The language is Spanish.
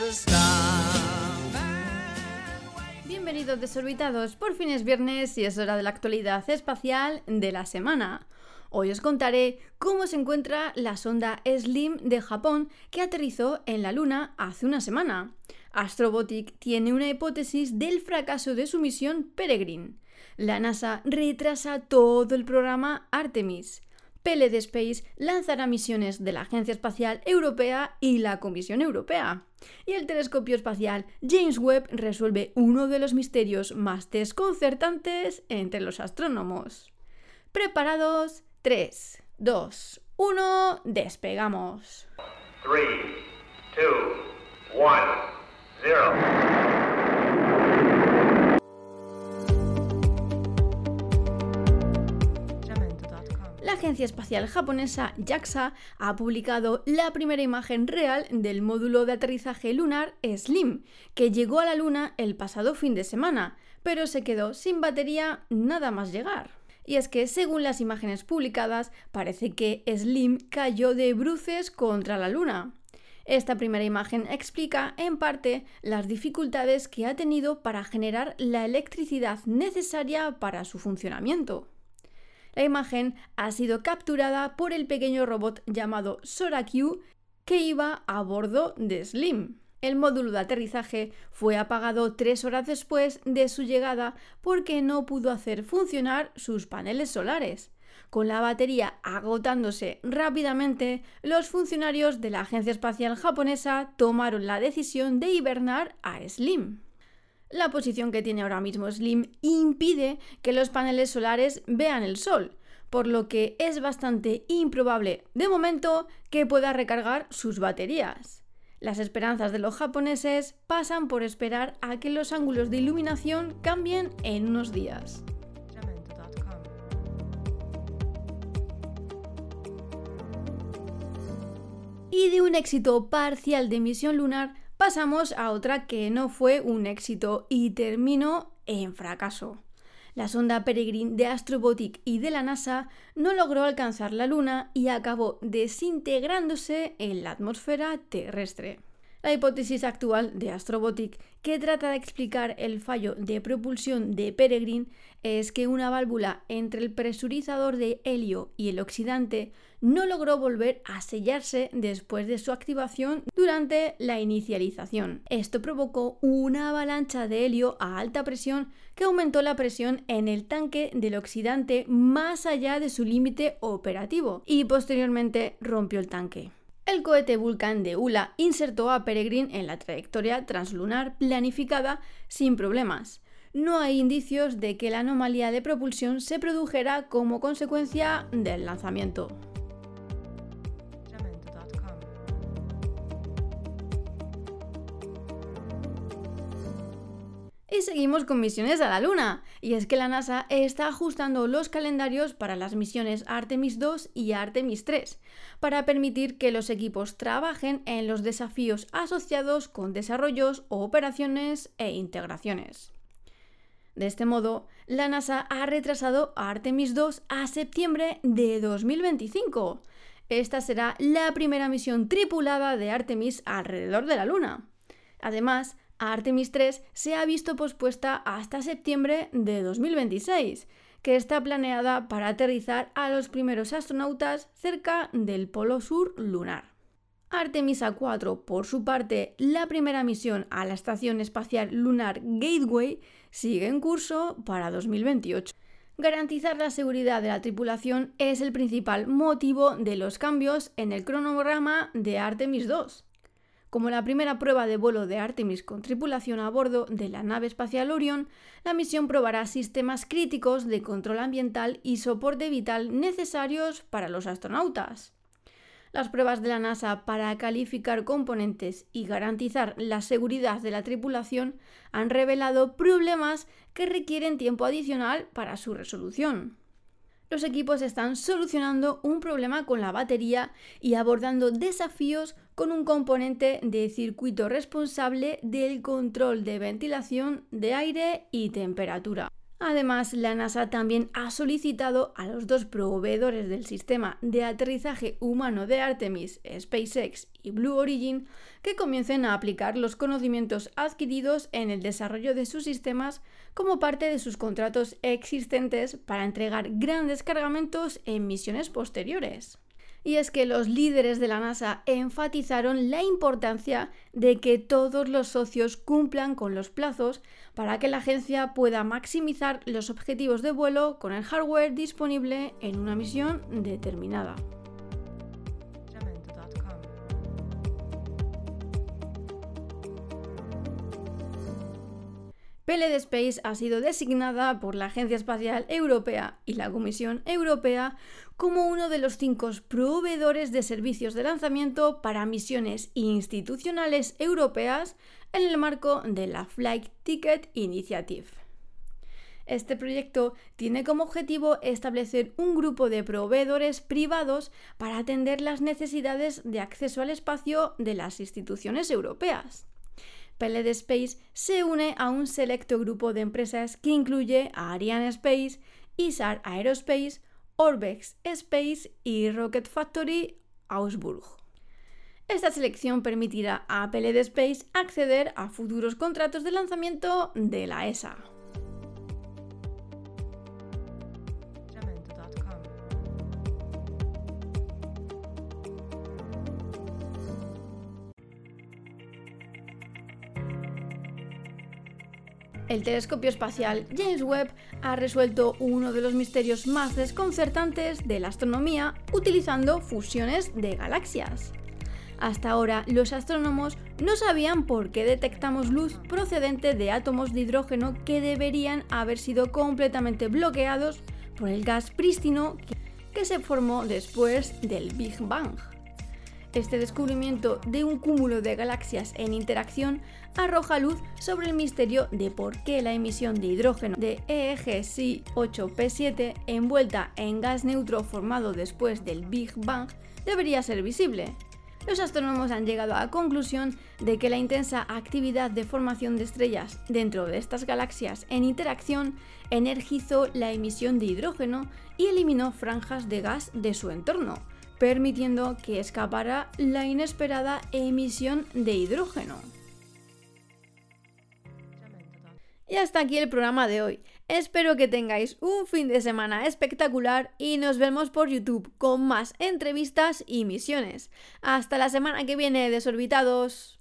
star. Bienvenidos desorbitados, por fin es viernes y es hora de la actualidad espacial de la semana. Hoy os contaré cómo se encuentra la sonda SLIM de Japón que aterrizó en la Luna hace una semana. Astrobotic tiene una hipótesis del fracaso de su misión Peregrine. La NASA retrasa todo el programa Artemis. PLD Space lanzará misiones de la Agencia Espacial Europea y la Comisión Europea. Y el telescopio espacial James Webb resuelve uno de los misterios más desconcertantes entre los astrónomos. ¿Preparados? 3, 2, 1, despegamos. 3, 2, 1, 0. Agencia espacial japonesa JAXA ha publicado la primera imagen real del módulo de aterrizaje lunar SLIM, que llegó a la Luna el pasado fin de semana, pero se quedó sin batería nada más llegar. Y es que, según las imágenes publicadas, parece que Slim cayó de bruces contra la Luna. Esta primera imagen explica, en parte, las dificultades que ha tenido para generar la electricidad necesaria para su funcionamiento. La imagen ha sido capturada por el pequeño robot llamado Sorakyu que iba a bordo de Slim. El módulo de aterrizaje fue apagado tres horas después de su llegada porque no pudo hacer funcionar sus paneles solares. Con la batería agotándose rápidamente, los funcionarios de la Agencia Espacial Japonesa tomaron la decisión de hibernar a Slim. La posición que tiene ahora mismo Slim impide que los paneles solares vean el sol, por lo que es bastante improbable, de momento, que pueda recargar sus baterías. Las esperanzas de los japoneses pasan por esperar a que los ángulos de iluminación cambien en unos días. Y de un éxito parcial de misión lunar pasamos a otra que no fue un éxito y terminó en fracaso. La sonda Peregrine de Astrobotic y de la NASA no logró alcanzar la Luna y acabó desintegrándose en la atmósfera terrestre. La hipótesis actual de Astrobotic, que trata de explicar el fallo de propulsión de Peregrine, es que una válvula entre el presurizador de helio y el oxidante no logró volver a sellarse después de su activación durante la inicialización. Esto provocó una avalancha de helio a alta presión que aumentó la presión en el tanque del oxidante más allá de su límite operativo y posteriormente rompió el tanque. El cohete Vulcan de ULA insertó a Peregrine en la trayectoria translunar planificada sin problemas. No hay indicios de que la anomalía de propulsión se produjera como consecuencia del lanzamiento. Seguimos con misiones a la Luna. Y es que la NASA está ajustando los calendarios para las misiones Artemis 2 y Artemis 3, para permitir que los equipos trabajen en los desafíos asociados con desarrollos, operaciones e integraciones. De este modo, la NASA ha retrasado a Artemis 2 a septiembre de 2025. Esta será la primera misión tripulada de Artemis alrededor de la Luna. Además, Artemis 3 se ha visto pospuesta hasta septiembre de 2026, que está planeada para aterrizar a los primeros astronautas cerca del polo sur lunar. Artemis A4, por su parte, la primera misión a la Estación Espacial Lunar Gateway, sigue en curso para 2028. Garantizar la seguridad de la tripulación es el principal motivo de los cambios en el cronograma de Artemis 2 como la primera prueba de vuelo de Artemis con tripulación a bordo de la nave espacial Orion, la misión probará sistemas críticos de control ambiental y soporte vital necesarios para los astronautas. Las pruebas de la NASA para calificar componentes y garantizar la seguridad de la tripulación han revelado problemas que requieren tiempo adicional para su resolución los equipos están solucionando un problema con la batería y abordando desafíos con un componente de circuito responsable del control de ventilación de aire y temperatura. Además, la NASA también ha solicitado a los dos proveedores del sistema de aterrizaje humano de Artemis, SpaceX y Blue Origin, que comiencen a aplicar los conocimientos adquiridos en el desarrollo de sus sistemas como parte de sus contratos existentes para entregar grandes cargamentos en misiones posteriores y es que los líderes de la NASA enfatizaron la importancia de que todos los socios cumplan con los plazos para que la agencia pueda maximizar los objetivos de vuelo con el hardware disponible en una misión determinada. PLD Space ha sido designada por la Agencia Espacial Europea y la Comisión Europea como uno de los cinco proveedores de servicios de lanzamiento para misiones institucionales europeas en el marco de la Flight Ticket Initiative. Este proyecto tiene como objetivo establecer un grupo de proveedores privados para atender las necesidades de acceso al espacio de las instituciones europeas. PLD Space se une a un selecto grupo de empresas que incluye a Ariane Space, ISAR Aerospace, Orbex Space y Rocket Factory Augsburg. Esta selección permitirá a PLD Space acceder a futuros contratos de lanzamiento de la ESA. El telescopio espacial James Webb ha resuelto uno de los misterios más desconcertantes de la astronomía utilizando fusiones de galaxias. Hasta ahora, los astrónomos no sabían por qué detectamos luz procedente de átomos de hidrógeno que deberían haber sido completamente bloqueados por el gas prístino que se formó después del Big Bang. Este descubrimiento de un cúmulo de galaxias en interacción arroja luz sobre el misterio de por qué la emisión de hidrógeno de EEG 8P7 envuelta en gas neutro formado después del Big Bang debería ser visible. Los astrónomos han llegado a la conclusión de que la intensa actividad de formación de estrellas dentro de estas galaxias en interacción energizó la emisión de hidrógeno y eliminó franjas de gas de su entorno, permitiendo que escapara la inesperada emisión de hidrógeno. Y hasta aquí el programa de hoy. Espero que tengáis un fin de semana espectacular y nos vemos por YouTube con más entrevistas y misiones. Hasta la semana que viene, desorbitados.